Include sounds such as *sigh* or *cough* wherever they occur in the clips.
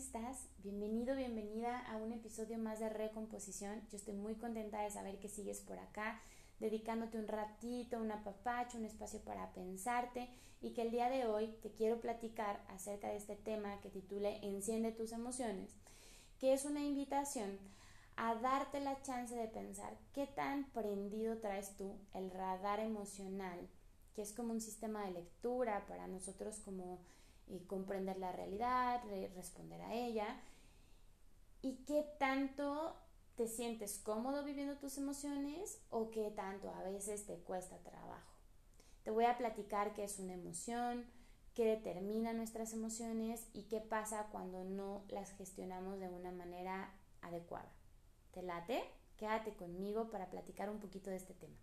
estás? Bienvenido, bienvenida a un episodio más de Recomposición. Yo estoy muy contenta de saber que sigues por acá, dedicándote un ratito, un apapacho, un espacio para pensarte y que el día de hoy te quiero platicar acerca de este tema que titule Enciende tus emociones, que es una invitación a darte la chance de pensar qué tan prendido traes tú el radar emocional, que es como un sistema de lectura para nosotros como y comprender la realidad, responder a ella y qué tanto te sientes cómodo viviendo tus emociones o qué tanto a veces te cuesta trabajo. Te voy a platicar qué es una emoción, qué determina nuestras emociones y qué pasa cuando no las gestionamos de una manera adecuada. ¿Te late? Quédate conmigo para platicar un poquito de este tema.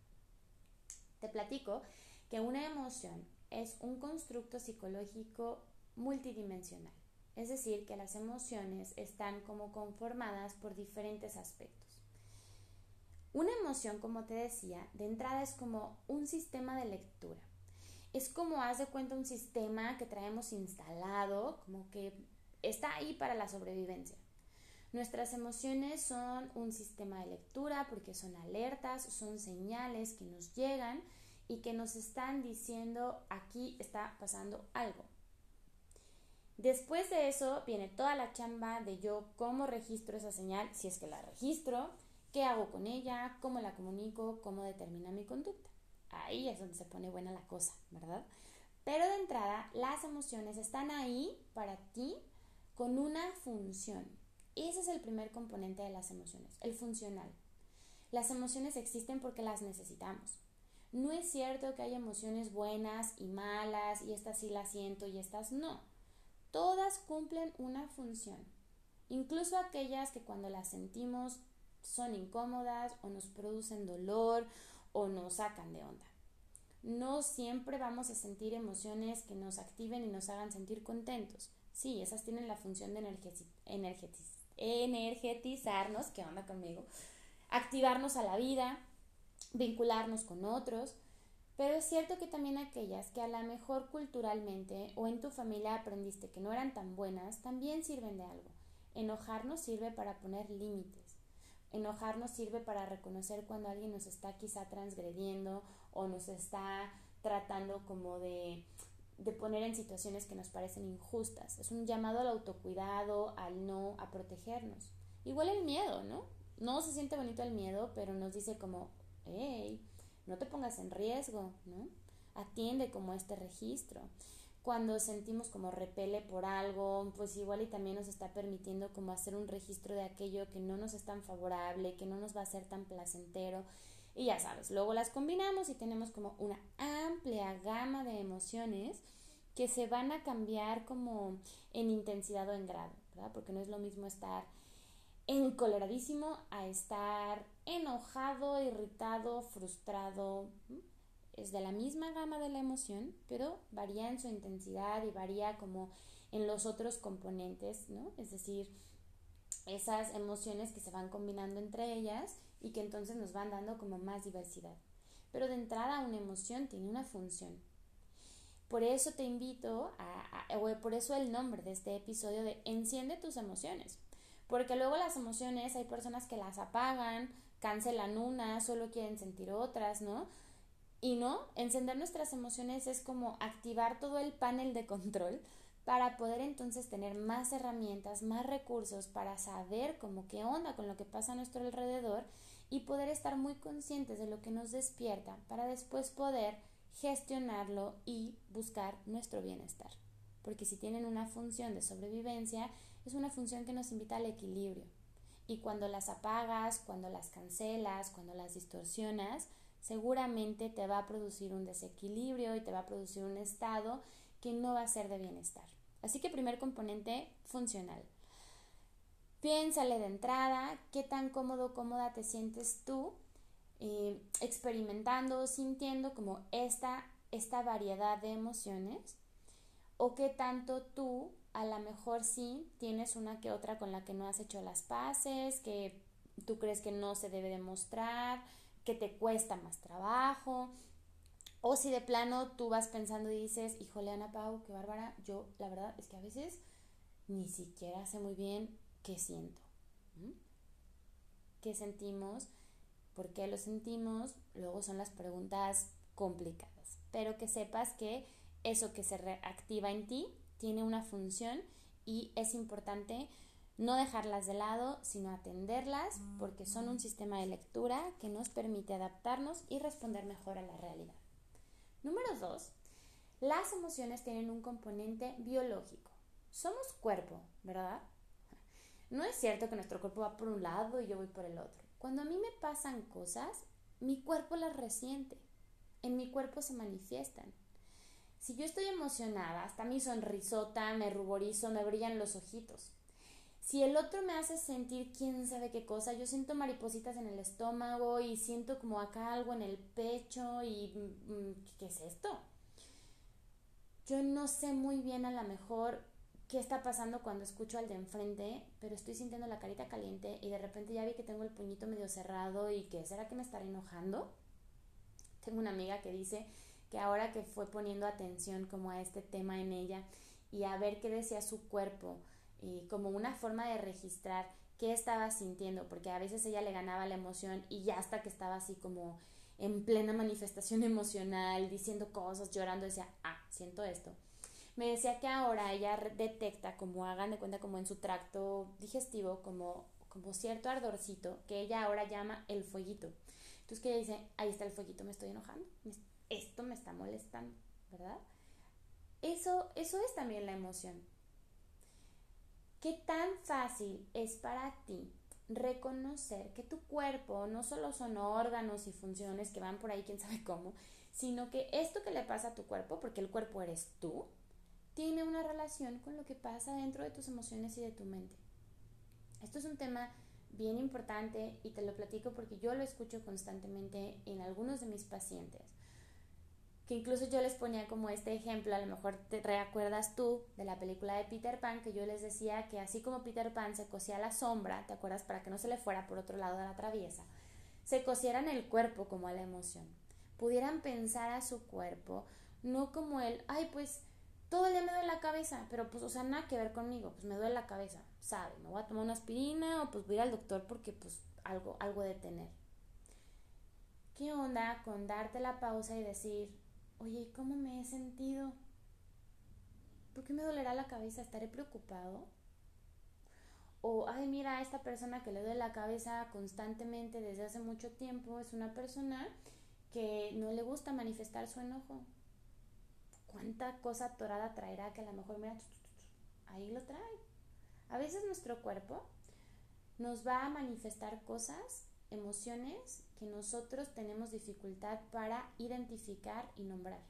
Te platico que una emoción es un constructo psicológico multidimensional, es decir, que las emociones están como conformadas por diferentes aspectos. Una emoción, como te decía, de entrada es como un sistema de lectura. Es como, haz de cuenta, un sistema que traemos instalado, como que está ahí para la sobrevivencia. Nuestras emociones son un sistema de lectura porque son alertas, son señales que nos llegan y que nos están diciendo aquí está pasando algo. Después de eso viene toda la chamba de yo cómo registro esa señal, si es que la registro, qué hago con ella, cómo la comunico, cómo determina mi conducta. Ahí es donde se pone buena la cosa, ¿verdad? Pero de entrada, las emociones están ahí para ti con una función. Ese es el primer componente de las emociones, el funcional. Las emociones existen porque las necesitamos. No es cierto que haya emociones buenas y malas y estas sí las siento y estas no todas cumplen una función, incluso aquellas que cuando las sentimos son incómodas o nos producen dolor o nos sacan de onda. No siempre vamos a sentir emociones que nos activen y nos hagan sentir contentos. Sí, esas tienen la función de energetizarnos, ¿qué onda conmigo? Activarnos a la vida, vincularnos con otros, pero es cierto que también aquellas que a lo mejor culturalmente o en tu familia aprendiste que no eran tan buenas, también sirven de algo. Enojarnos sirve para poner límites. Enojarnos sirve para reconocer cuando alguien nos está quizá transgrediendo o nos está tratando como de, de poner en situaciones que nos parecen injustas. Es un llamado al autocuidado, al no, a protegernos. Igual el miedo, ¿no? No se siente bonito el miedo, pero nos dice como, hey, no te pongas en riesgo, ¿no? Atiende como este registro. Cuando sentimos como repele por algo, pues igual y también nos está permitiendo como hacer un registro de aquello que no nos es tan favorable, que no nos va a ser tan placentero. Y ya sabes, luego las combinamos y tenemos como una amplia gama de emociones que se van a cambiar como en intensidad o en grado, ¿verdad? Porque no es lo mismo estar encoleradísimo a estar enojado, irritado, frustrado. Es de la misma gama de la emoción, pero varía en su intensidad y varía como en los otros componentes, ¿no? Es decir, esas emociones que se van combinando entre ellas y que entonces nos van dando como más diversidad. Pero de entrada una emoción tiene una función. Por eso te invito a, a o por eso el nombre de este episodio de Enciende tus emociones porque luego las emociones hay personas que las apagan, cancelan unas, solo quieren sentir otras, ¿no? Y no, encender nuestras emociones es como activar todo el panel de control para poder entonces tener más herramientas, más recursos para saber cómo qué onda con lo que pasa a nuestro alrededor y poder estar muy conscientes de lo que nos despierta para después poder gestionarlo y buscar nuestro bienestar. Porque si tienen una función de sobrevivencia, es una función que nos invita al equilibrio. Y cuando las apagas, cuando las cancelas, cuando las distorsionas, seguramente te va a producir un desequilibrio y te va a producir un estado que no va a ser de bienestar. Así que primer componente, funcional. Piénsale de entrada qué tan cómodo, cómoda te sientes tú eh, experimentando, sintiendo como esta, esta variedad de emociones o qué tanto tú a lo mejor sí tienes una que otra con la que no has hecho las paces, que tú crees que no se debe demostrar, que te cuesta más trabajo, o si de plano tú vas pensando y dices, híjole Ana Pau, qué bárbara, yo la verdad es que a veces ni siquiera sé muy bien qué siento. ¿Qué sentimos? ¿Por qué lo sentimos? Luego son las preguntas complicadas. Pero que sepas que eso que se reactiva en ti tiene una función y es importante no dejarlas de lado, sino atenderlas porque son un sistema de lectura que nos permite adaptarnos y responder mejor a la realidad. Número dos, las emociones tienen un componente biológico. Somos cuerpo, ¿verdad? No es cierto que nuestro cuerpo va por un lado y yo voy por el otro. Cuando a mí me pasan cosas, mi cuerpo las resiente. En mi cuerpo se manifiestan. Si yo estoy emocionada, hasta mi sonrisota, me ruborizo, me brillan los ojitos. Si el otro me hace sentir quién sabe qué cosa, yo siento maripositas en el estómago y siento como acá algo en el pecho y mm, mm, ¿qué es esto? Yo no sé muy bien a lo mejor qué está pasando cuando escucho al de enfrente, pero estoy sintiendo la carita caliente y de repente ya vi que tengo el puñito medio cerrado y que será que me estaré enojando. Tengo una amiga que dice que ahora que fue poniendo atención como a este tema en ella y a ver qué decía su cuerpo y como una forma de registrar qué estaba sintiendo, porque a veces ella le ganaba la emoción y ya hasta que estaba así como en plena manifestación *laughs* emocional, diciendo cosas, llorando, decía, ah, siento esto. Me decía que ahora ella detecta, como hagan de cuenta, como en su tracto digestivo, como, como cierto ardorcito, que ella ahora llama el fueguito. Entonces que ella dice, ahí está el fueguito, me estoy enojando, esto me está molestando, ¿verdad? Eso, eso es también la emoción. ¿Qué tan fácil es para ti reconocer que tu cuerpo no solo son órganos y funciones que van por ahí quién sabe cómo, sino que esto que le pasa a tu cuerpo, porque el cuerpo eres tú, tiene una relación con lo que pasa dentro de tus emociones y de tu mente. Esto es un tema bien importante y te lo platico porque yo lo escucho constantemente en algunos de mis pacientes que incluso yo les ponía como este ejemplo, a lo mejor te recuerdas tú de la película de Peter Pan, que yo les decía que así como Peter Pan se cosía la sombra, ¿te acuerdas? Para que no se le fuera por otro lado de la traviesa, se cosieran el cuerpo como a la emoción, pudieran pensar a su cuerpo, no como el, ay, pues todo el día me duele la cabeza, pero pues, o sea, nada que ver conmigo, pues me duele la cabeza, ¿sabe? Me voy a tomar una aspirina o pues voy a ir al doctor porque pues algo, algo de tener. ¿Qué onda con darte la pausa y decir, oye, ¿cómo me he sentido? ¿Por qué me dolerá la cabeza? ¿Estaré preocupado? O, ay, mira, esta persona que le duele la cabeza constantemente desde hace mucho tiempo es una persona que no le gusta manifestar su enojo. ¿Cuánta cosa torada traerá que a lo mejor, mira, ahí lo trae? A veces nuestro cuerpo nos va a manifestar cosas, emociones que nosotros tenemos dificultad para identificar y nombrar.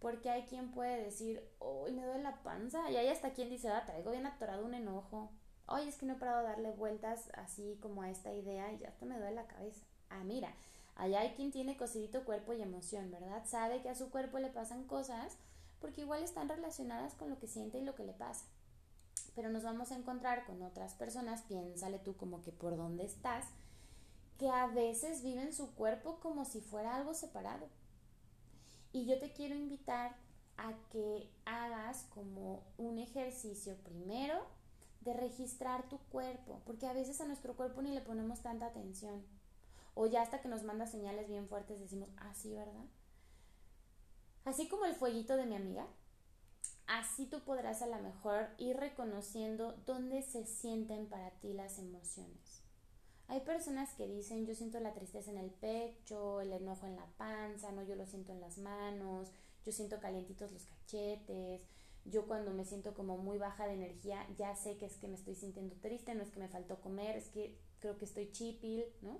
Porque hay quien puede decir, hoy me duele la panza, y hay hasta quien dice, ah, traigo bien atorado un enojo. Hoy es que no he parado de darle vueltas así como a esta idea y ya hasta me duele la cabeza. Ah, mira, allá hay quien tiene cosidito cuerpo y emoción, ¿verdad? Sabe que a su cuerpo le pasan cosas porque igual están relacionadas con lo que siente y lo que le pasa. Pero nos vamos a encontrar con otras personas, piénsale tú como que por dónde estás, que a veces viven su cuerpo como si fuera algo separado. Y yo te quiero invitar a que hagas como un ejercicio primero de registrar tu cuerpo, porque a veces a nuestro cuerpo ni le ponemos tanta atención. O ya hasta que nos manda señales bien fuertes decimos, ah, sí, ¿verdad? Así como el fueguito de mi amiga, así tú podrás a lo mejor ir reconociendo dónde se sienten para ti las emociones. Hay personas que dicen, yo siento la tristeza en el pecho, el enojo en la panza, no, yo lo siento en las manos, yo siento calientitos los cachetes, yo cuando me siento como muy baja de energía, ya sé que es que me estoy sintiendo triste, no es que me faltó comer, es que creo que estoy chipil, ¿no?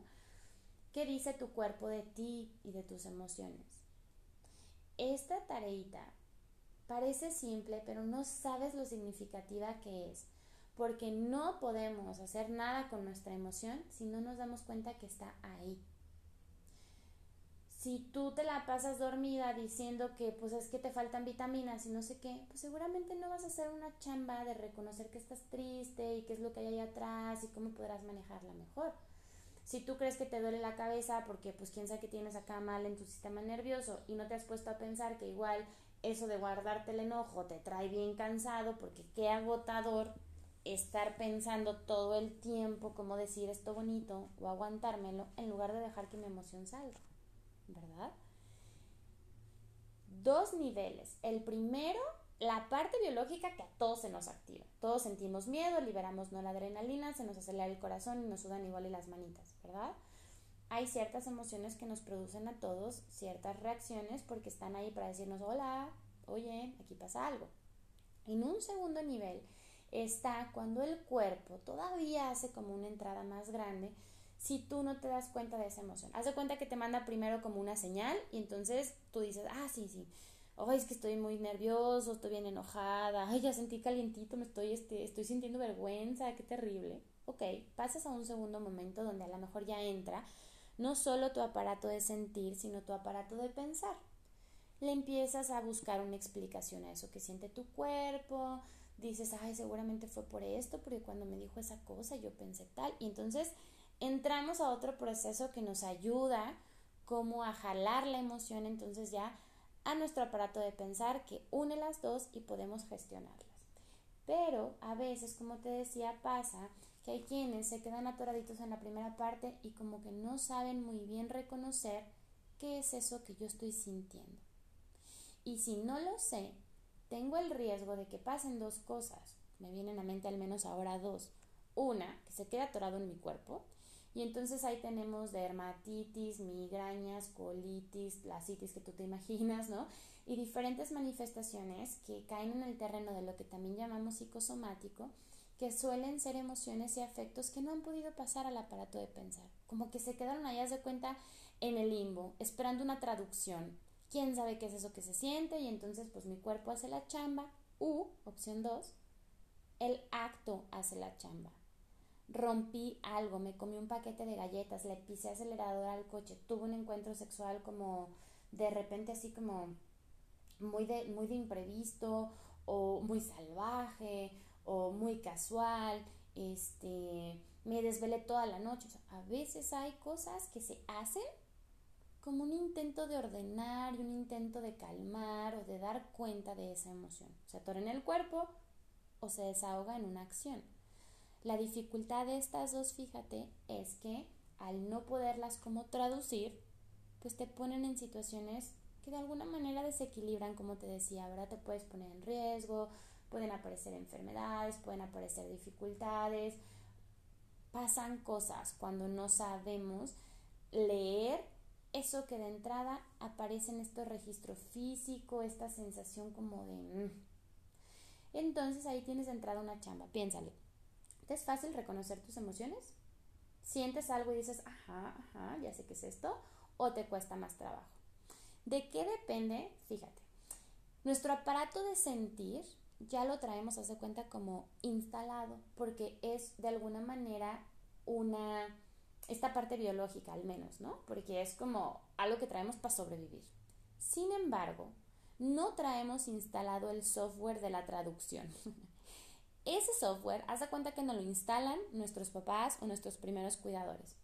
¿Qué dice tu cuerpo de ti y de tus emociones? Esta tareita parece simple, pero no sabes lo significativa que es porque no podemos hacer nada con nuestra emoción si no nos damos cuenta que está ahí. Si tú te la pasas dormida diciendo que pues es que te faltan vitaminas y no sé qué, pues seguramente no vas a hacer una chamba de reconocer que estás triste y qué es lo que hay ahí atrás y cómo podrás manejarla mejor. Si tú crees que te duele la cabeza porque pues quién sabe que tienes acá mal en tu sistema nervioso y no te has puesto a pensar que igual eso de guardarte el enojo te trae bien cansado porque qué agotador estar pensando todo el tiempo cómo decir esto bonito o aguantármelo en lugar de dejar que mi emoción salga, ¿verdad? Dos niveles. El primero, la parte biológica que a todos se nos activa. Todos sentimos miedo, liberamos no la adrenalina, se nos acelera el corazón y nos sudan igual y las manitas, ¿verdad? Hay ciertas emociones que nos producen a todos ciertas reacciones porque están ahí para decirnos, hola, oye, aquí pasa algo. En un segundo nivel, está cuando el cuerpo todavía hace como una entrada más grande si tú no te das cuenta de esa emoción. Haz de cuenta que te manda primero como una señal y entonces tú dices, ah, sí, sí, ay, es que estoy muy nervioso, estoy bien enojada, ay, ya sentí calientito, me estoy, este, estoy sintiendo vergüenza, qué terrible. Ok, pasas a un segundo momento donde a lo mejor ya entra no solo tu aparato de sentir, sino tu aparato de pensar. Le empiezas a buscar una explicación a eso que siente tu cuerpo, dices, ay, seguramente fue por esto, porque cuando me dijo esa cosa yo pensé tal. Y entonces entramos a otro proceso que nos ayuda como a jalar la emoción entonces ya a nuestro aparato de pensar que une las dos y podemos gestionarlas. Pero a veces, como te decía, pasa que hay quienes se quedan atoraditos en la primera parte y como que no saben muy bien reconocer qué es eso que yo estoy sintiendo. Y si no lo sé, tengo el riesgo de que pasen dos cosas. Me vienen a mente al menos ahora dos. Una, que se quede atorado en mi cuerpo. Y entonces ahí tenemos dermatitis, migrañas, colitis, la citis que tú te *laughs* imaginas, ¿no? Y diferentes manifestaciones que caen en el terreno de lo que también llamamos psicosomático, que suelen ser emociones y afectos que no han podido pasar al aparato de pensar. Como que se quedaron allá de cuenta en el limbo, esperando una traducción quién sabe qué es eso que se siente y entonces pues mi cuerpo hace la chamba. U, opción 2, el acto hace la chamba. Rompí algo, me comí un paquete de galletas, le pisé acelerador al coche, tuve un encuentro sexual como de repente así como muy de, muy de imprevisto o muy salvaje o muy casual, este, me desvelé toda la noche. a veces hay cosas que se hacen como un intento de ordenar y un intento de calmar o de dar cuenta de esa emoción. Se atora en el cuerpo o se desahoga en una acción. La dificultad de estas dos, fíjate, es que al no poderlas como traducir, pues te ponen en situaciones que de alguna manera desequilibran, como te decía, ¿verdad? Te puedes poner en riesgo, pueden aparecer enfermedades, pueden aparecer dificultades, pasan cosas cuando no sabemos leer eso que de entrada aparece en este registro físico, esta sensación como de... Mm. Entonces ahí tienes de entrada una chamba, piénsale. ¿Te es fácil reconocer tus emociones? ¿Sientes algo y dices, ajá, ajá, ya sé qué es esto? ¿O te cuesta más trabajo? ¿De qué depende? Fíjate. Nuestro aparato de sentir ya lo traemos, hace cuenta, como instalado, porque es de alguna manera una esta parte biológica al menos, ¿no? Porque es como algo que traemos para sobrevivir. Sin embargo, no traemos instalado el software de la traducción. *laughs* Ese software, haz de cuenta que nos lo instalan nuestros papás o nuestros primeros cuidadores.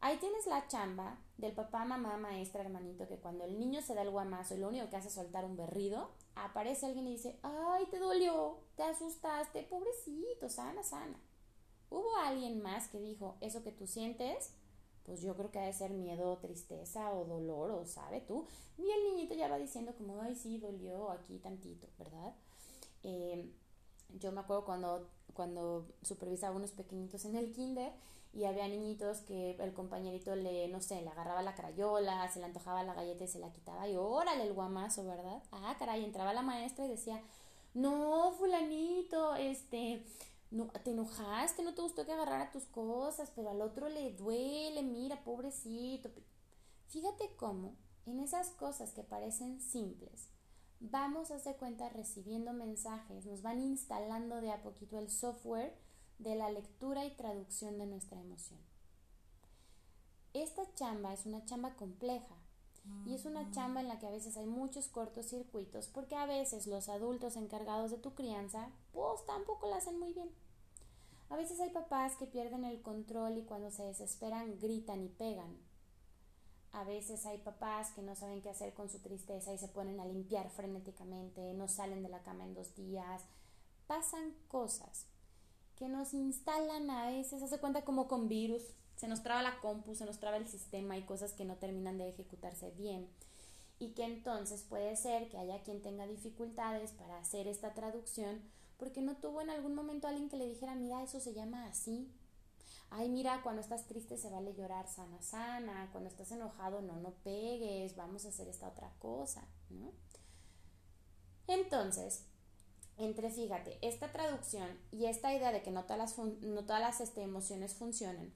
Ahí tienes la chamba del papá, mamá, maestra, hermanito, que cuando el niño se da el guamazo y lo único que hace es soltar un berrido, aparece alguien y dice, ay, te dolió, te asustaste, pobrecito, sana, sana. ¿Hubo alguien más que dijo eso que tú sientes? Pues yo creo que ha de ser miedo, tristeza o dolor, o sabe tú. Y el niñito ya va diciendo como, ay, sí, dolió aquí tantito, ¿verdad? Eh, yo me acuerdo cuando, cuando supervisaba unos pequeñitos en el kinder y había niñitos que el compañerito le, no sé, le agarraba la crayola, se le antojaba la galleta y se la quitaba y órale el guamazo, ¿verdad? Ah, caray, entraba la maestra y decía, no, fulanito, este, no, te enojaste, no te gustó que agarrara tus cosas, pero al otro le duele, mira, pobrecito. Fíjate cómo en esas cosas que parecen simples, vamos a hacer cuenta recibiendo mensajes, nos van instalando de a poquito el software de la lectura y traducción de nuestra emoción. Esta chamba es una chamba compleja y es una chamba en la que a veces hay muchos cortocircuitos porque a veces los adultos encargados de tu crianza pues tampoco la hacen muy bien. A veces hay papás que pierden el control y cuando se desesperan gritan y pegan. A veces hay papás que no saben qué hacer con su tristeza y se ponen a limpiar frenéticamente, no salen de la cama en dos días. Pasan cosas que nos instalan a veces, hace cuenta como con virus, se nos traba la compu, se nos traba el sistema y cosas que no terminan de ejecutarse bien. Y que entonces puede ser que haya quien tenga dificultades para hacer esta traducción porque no tuvo en algún momento alguien que le dijera, mira, eso se llama así. Ay, mira, cuando estás triste se vale llorar sana, sana. Cuando estás enojado, no, no pegues, vamos a hacer esta otra cosa, ¿no? Entonces, entre, fíjate, esta traducción y esta idea de que no todas las, no todas las este, emociones funcionan,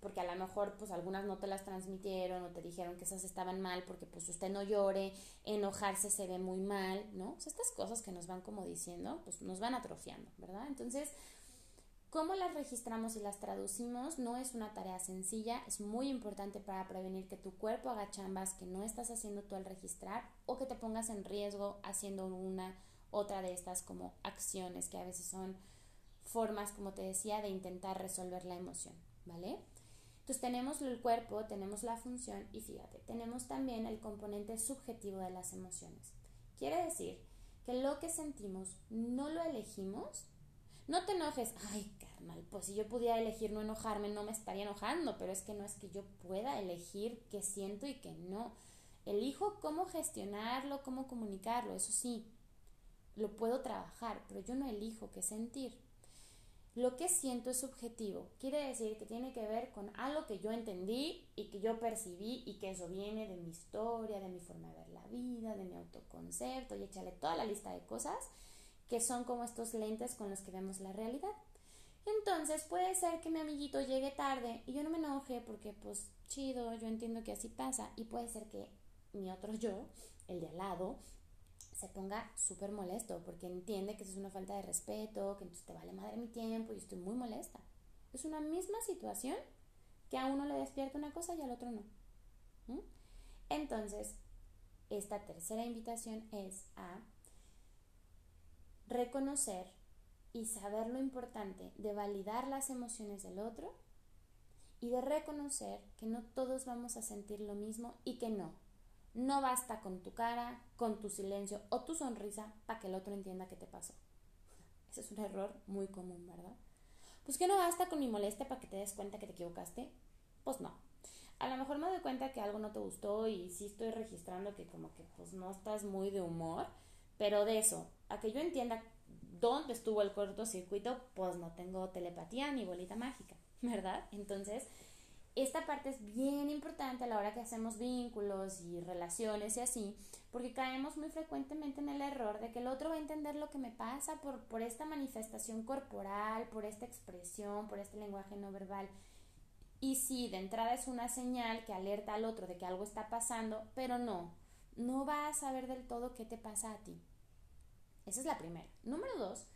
porque a lo mejor pues algunas no te las transmitieron o te dijeron que esas estaban mal porque pues usted no llore, enojarse se ve muy mal, ¿no? estas cosas que nos van como diciendo, pues nos van atrofiando, ¿verdad? Entonces, ¿cómo las registramos y las traducimos? No es una tarea sencilla, es muy importante para prevenir que tu cuerpo haga chambas que no estás haciendo tú al registrar o que te pongas en riesgo haciendo una otra de estas como acciones que a veces son formas, como te decía, de intentar resolver la emoción, ¿vale? Entonces tenemos el cuerpo, tenemos la función y fíjate, tenemos también el componente subjetivo de las emociones. Quiere decir que lo que sentimos no lo elegimos. No te enojes, ay carnal, pues si yo pudiera elegir no enojarme no me estaría enojando, pero es que no es que yo pueda elegir qué siento y qué no. Elijo cómo gestionarlo, cómo comunicarlo, eso sí, lo puedo trabajar, pero yo no elijo qué sentir. Lo que siento es subjetivo, quiere decir que tiene que ver con algo que yo entendí y que yo percibí y que eso viene de mi historia, de mi forma de ver la vida, de mi autoconcepto y échale toda la lista de cosas que son como estos lentes con los que vemos la realidad. Entonces puede ser que mi amiguito llegue tarde y yo no me enoje porque pues chido, yo entiendo que así pasa y puede ser que mi otro yo, el de al lado, se ponga súper molesto porque entiende que eso es una falta de respeto, que entonces te vale madre mi tiempo y estoy muy molesta. Es una misma situación que a uno le despierta una cosa y al otro no. Entonces, esta tercera invitación es a reconocer y saber lo importante de validar las emociones del otro y de reconocer que no todos vamos a sentir lo mismo y que no, no basta con tu cara, con tu silencio o tu sonrisa para que el otro entienda qué te pasó. Ese es un error muy común, ¿verdad? Pues que no basta con mi molestia para que te des cuenta que te equivocaste. Pues no. A lo mejor me doy cuenta que algo no te gustó y sí estoy registrando que como que pues no estás muy de humor, pero de eso, a que yo entienda dónde estuvo el cortocircuito, pues no tengo telepatía ni bolita mágica, ¿verdad? Entonces, esta parte es bien importante a la hora que hacemos vínculos y relaciones y así, porque caemos muy frecuentemente en el error de que el otro va a entender lo que me pasa por, por esta manifestación corporal, por esta expresión, por este lenguaje no verbal. Y sí, de entrada es una señal que alerta al otro de que algo está pasando, pero no, no va a saber del todo qué te pasa a ti. Esa es la primera. Número dos,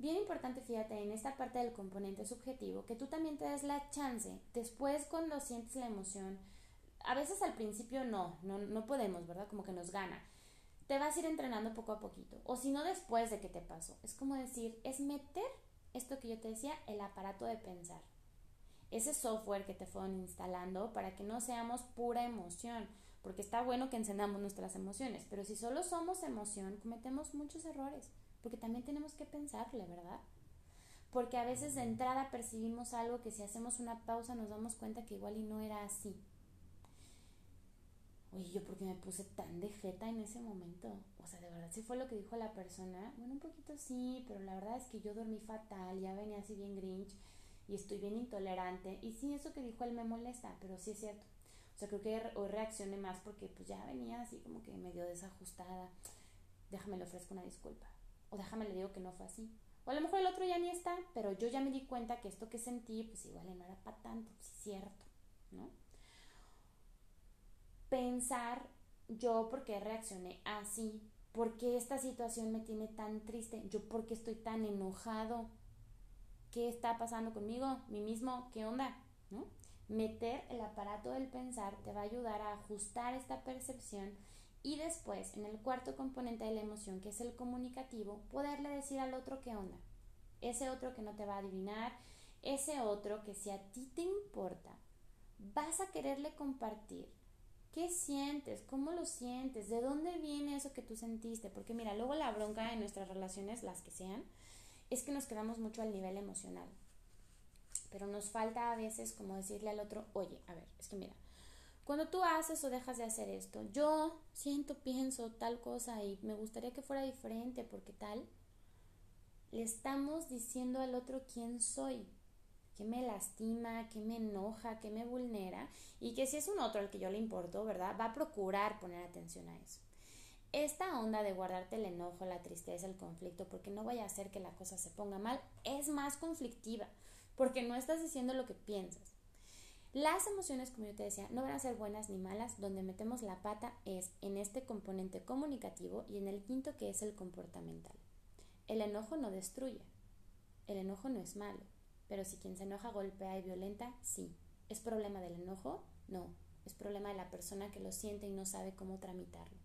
Bien importante, fíjate, en esta parte del componente subjetivo, que tú también te des la chance, después cuando sientes la emoción, a veces al principio no, no, no podemos, ¿verdad? Como que nos gana. Te vas a ir entrenando poco a poquito, o si no después de que te pasó. Es como decir, es meter esto que yo te decía, el aparato de pensar. Ese software que te fueron instalando para que no seamos pura emoción, porque está bueno que encendamos nuestras emociones, pero si solo somos emoción, cometemos muchos errores porque también tenemos que pensarle, ¿verdad? Porque a veces de entrada percibimos algo que si hacemos una pausa nos damos cuenta que igual y no era así. Oye, yo porque me puse tan de jeta en ese momento. O sea, de verdad, si fue lo que dijo la persona. Bueno, un poquito sí, pero la verdad es que yo dormí fatal, ya venía así bien grinch y estoy bien intolerante. Y sí, eso que dijo él me molesta, pero sí es cierto. O sea, creo que hoy reaccioné más porque pues ya venía así como que medio desajustada. Déjame le ofrezco una disculpa o déjame le digo que no fue así. O a lo mejor el otro ya ni está, pero yo ya me di cuenta que esto que sentí, pues igual no era para tanto, pues es cierto, ¿no? Pensar yo por qué reaccioné así, por qué esta situación me tiene tan triste, yo por qué estoy tan enojado, qué está pasando conmigo, mí mismo, qué onda, ¿no? Meter el aparato del pensar te va a ayudar a ajustar esta percepción y después, en el cuarto componente de la emoción, que es el comunicativo, poderle decir al otro qué onda. Ese otro que no te va a adivinar, ese otro que si a ti te importa, vas a quererle compartir ¿Qué sientes? ¿Cómo lo sientes? ¿De dónde viene eso que tú sentiste? Porque mira, luego la bronca en nuestras relaciones, las que sean, es que nos quedamos mucho al nivel emocional. Pero nos falta a veces como decirle al otro, oye, a ver, es que mira, cuando tú haces o dejas de hacer esto, yo siento, pienso tal cosa y me gustaría que fuera diferente porque tal, le estamos diciendo al otro quién soy que me lastima, que me enoja, que me vulnera y que si es un otro al que yo le importo, ¿verdad? Va a procurar poner atención a eso. Esta onda de guardarte el enojo, la tristeza, el conflicto, porque no vaya a hacer que la cosa se ponga mal, es más conflictiva, porque no estás diciendo lo que piensas. Las emociones, como yo te decía, no van a ser buenas ni malas. Donde metemos la pata es en este componente comunicativo y en el quinto que es el comportamental. El enojo no destruye. El enojo no es malo. Pero si quien se enoja golpea y violenta, sí. ¿Es problema del enojo? No. Es problema de la persona que lo siente y no sabe cómo tramitarlo.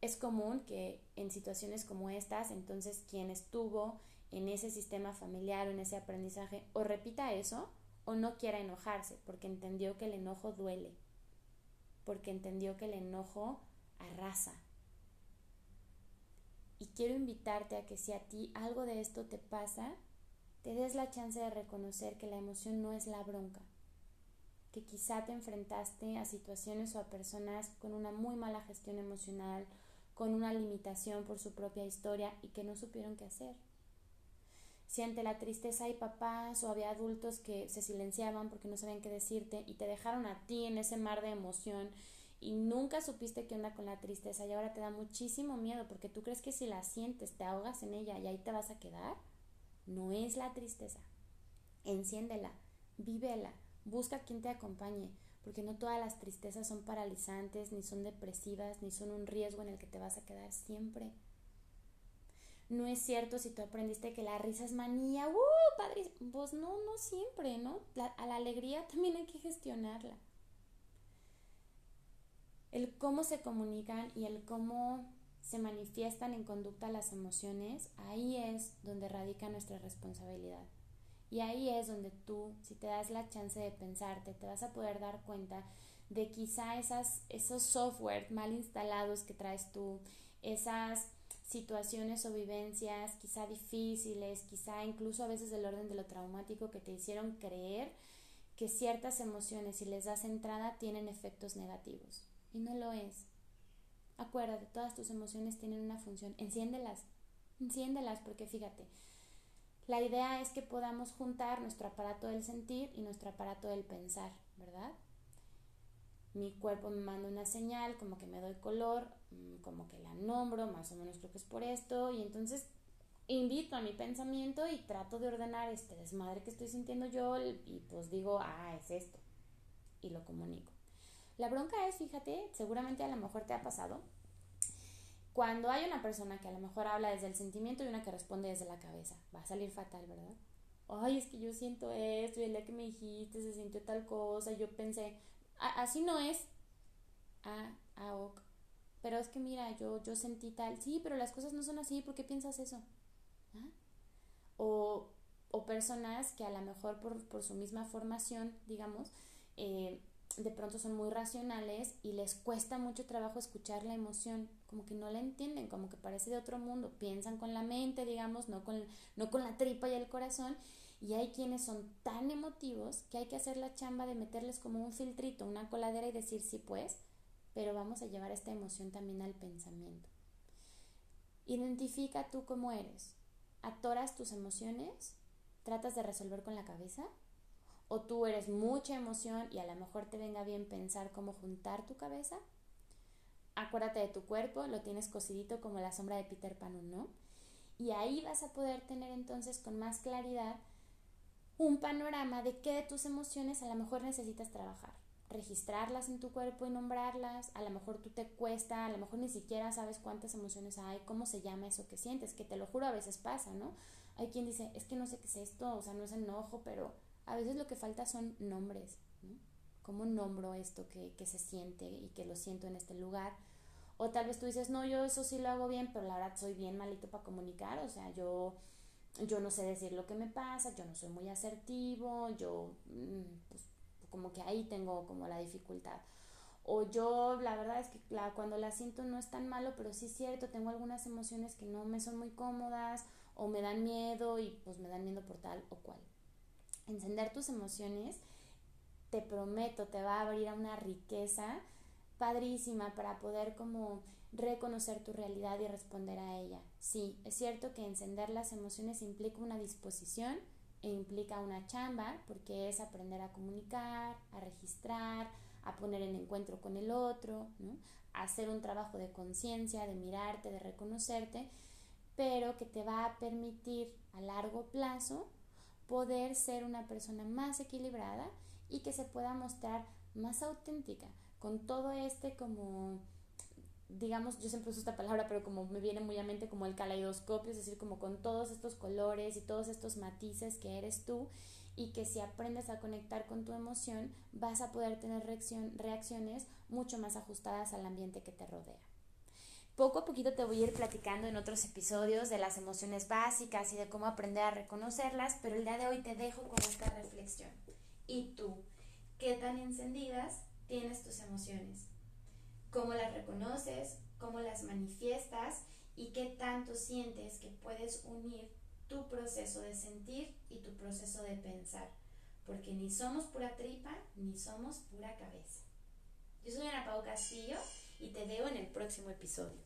Es común que en situaciones como estas, entonces quien estuvo en ese sistema familiar o en ese aprendizaje o repita eso o no quiera enojarse porque entendió que el enojo duele, porque entendió que el enojo arrasa. Y quiero invitarte a que si a ti algo de esto te pasa, te des la chance de reconocer que la emoción no es la bronca, que quizá te enfrentaste a situaciones o a personas con una muy mala gestión emocional, con una limitación por su propia historia y que no supieron qué hacer. Si ante la tristeza hay papás o había adultos que se silenciaban porque no sabían qué decirte y te dejaron a ti en ese mar de emoción y nunca supiste qué onda con la tristeza y ahora te da muchísimo miedo porque tú crees que si la sientes te ahogas en ella y ahí te vas a quedar, no es la tristeza. Enciéndela, vívela, busca quien te acompañe, porque no todas las tristezas son paralizantes, ni son depresivas, ni son un riesgo en el que te vas a quedar siempre. No es cierto si tú aprendiste que la risa es manía, ¡uh, padre! Pues no, no siempre, ¿no? a la alegría *laughs* también hay que gestionarla. El cómo se comunican y el cómo se manifiestan en conducta las emociones, ahí es donde radica nuestra responsabilidad. Y ahí es donde tú, si te das la chance de pensarte, te vas a poder dar cuenta de quizá esas, esos software mal instalados que traes tú, esas situaciones o vivencias quizá difíciles, quizá incluso a veces del orden de lo traumático que te hicieron creer que ciertas emociones, si les das entrada, tienen efectos negativos. Y no lo es. Acuérdate, todas tus emociones tienen una función. Enciéndelas, enciéndelas, porque fíjate, la idea es que podamos juntar nuestro aparato del sentir y nuestro aparato del pensar, ¿verdad? Mi cuerpo me manda una señal, como que me doy color, como que la nombro, más o menos creo que es por esto, y entonces invito a mi pensamiento y trato de ordenar este desmadre que estoy sintiendo yo y pues digo, ah, es esto, y lo comunico. La bronca es, fíjate, seguramente a lo mejor te ha pasado, cuando hay una persona que a lo mejor habla desde el sentimiento y una que responde desde la cabeza, va a salir fatal, ¿verdad? Ay, es que yo siento esto y el día que me dijiste se sintió tal cosa, yo pensé, así no es. Ah, ah, ok. Pero es que mira, yo, yo sentí tal, sí, pero las cosas no son así, ¿por qué piensas eso? ¿Ah? O, o personas que a lo mejor por, por su misma formación, digamos, eh, de pronto son muy racionales y les cuesta mucho trabajo escuchar la emoción, como que no la entienden, como que parece de otro mundo, piensan con la mente, digamos, no con, no con la tripa y el corazón, y hay quienes son tan emotivos que hay que hacer la chamba de meterles como un filtrito, una coladera y decir sí pues, pero vamos a llevar esta emoción también al pensamiento. Identifica tú cómo eres. ¿Atoras tus emociones? ¿Tratas de resolver con la cabeza? o tú eres mucha emoción y a lo mejor te venga bien pensar cómo juntar tu cabeza. Acuérdate de tu cuerpo, lo tienes cosidito como la sombra de Peter Pan, ¿no? Y ahí vas a poder tener entonces con más claridad un panorama de qué de tus emociones a lo mejor necesitas trabajar. Registrarlas en tu cuerpo y nombrarlas, a lo mejor tú te cuesta, a lo mejor ni siquiera sabes cuántas emociones hay, cómo se llama eso que sientes, que te lo juro a veces pasa, ¿no? Hay quien dice, es que no sé qué es esto, o sea, no es enojo, pero a veces lo que falta son nombres, ¿no? ¿Cómo nombro esto que, que se siente y que lo siento en este lugar? O tal vez tú dices, no, yo eso sí lo hago bien, pero la verdad soy bien malito para comunicar, o sea, yo, yo no sé decir lo que me pasa, yo no soy muy asertivo, yo, mm, pues, como que ahí tengo como la dificultad. o yo la verdad es que cuando la siento no es tan malo, pero sí es cierto, tengo algunas emociones que no me son muy cómodas o me dan miedo y pues me dan miedo por tal o cual. Encender tus emociones, te prometo, te va a abrir a una riqueza padrísima para poder como reconocer tu realidad y responder a ella. Sí, es cierto que encender las emociones implica una disposición e implica una chamba porque es aprender a comunicar, a registrar, a poner en encuentro con el otro, ¿no? a hacer un trabajo de conciencia, de mirarte, de reconocerte, pero que te va a permitir a largo plazo poder ser una persona más equilibrada y que se pueda mostrar más auténtica, con todo este como digamos, yo siempre uso esta palabra, pero como me viene muy a mente como el caleidoscopio, es decir, como con todos estos colores y todos estos matices que eres tú y que si aprendes a conectar con tu emoción vas a poder tener reacciones mucho más ajustadas al ambiente que te rodea. Poco a poquito te voy a ir platicando en otros episodios de las emociones básicas y de cómo aprender a reconocerlas, pero el día de hoy te dejo con esta reflexión. ¿Y tú? ¿Qué tan encendidas tienes tus emociones? ¿Cómo las reconoces? ¿Cómo las manifiestas? ¿Y qué tanto sientes que puedes unir tu proceso de sentir y tu proceso de pensar? Porque ni somos pura tripa, ni somos pura cabeza. Yo soy Ana Pau Castillo y te veo en el próximo episodio.